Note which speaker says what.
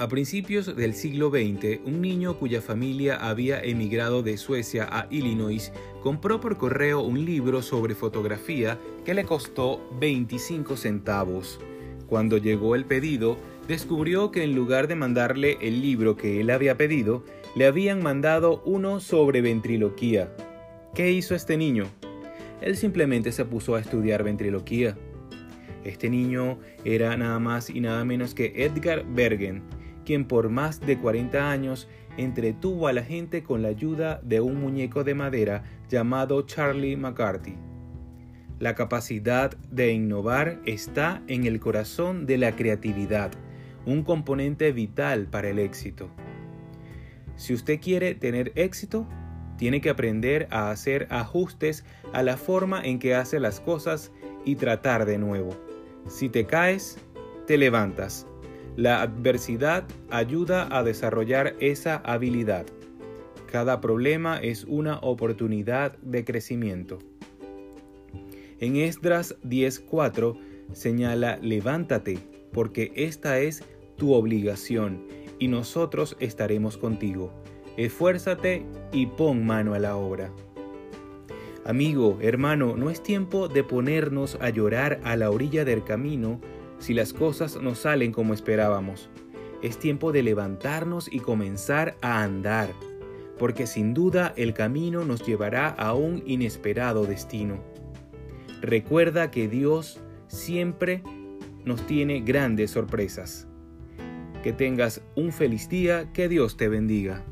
Speaker 1: A principios del siglo XX, un niño cuya familia había emigrado de Suecia a Illinois compró por correo un libro sobre fotografía que le costó 25 centavos. Cuando llegó el pedido, descubrió que en lugar de mandarle el libro que él había pedido, le habían mandado uno sobre ventriloquía. ¿Qué hizo este niño? Él simplemente se puso a estudiar ventriloquía. Este niño era nada más y nada menos que Edgar Bergen, quien por más de 40 años entretuvo a la gente con la ayuda de un muñeco de madera llamado Charlie McCarthy. La capacidad de innovar está en el corazón de la creatividad, un componente vital para el éxito. Si usted quiere tener éxito, tiene que aprender a hacer ajustes a la forma en que hace las cosas y tratar de nuevo. Si te caes, te levantas. La adversidad ayuda a desarrollar esa habilidad. Cada problema es una oportunidad de crecimiento. En Esdras 10:4 señala, levántate, porque esta es tu obligación, y nosotros estaremos contigo. Esfuérzate y pon mano a la obra. Amigo, hermano, no es tiempo de ponernos a llorar a la orilla del camino si las cosas no salen como esperábamos. Es tiempo de levantarnos y comenzar a andar, porque sin duda el camino nos llevará a un inesperado destino. Recuerda que Dios siempre nos tiene grandes sorpresas. Que tengas un feliz día, que Dios te bendiga.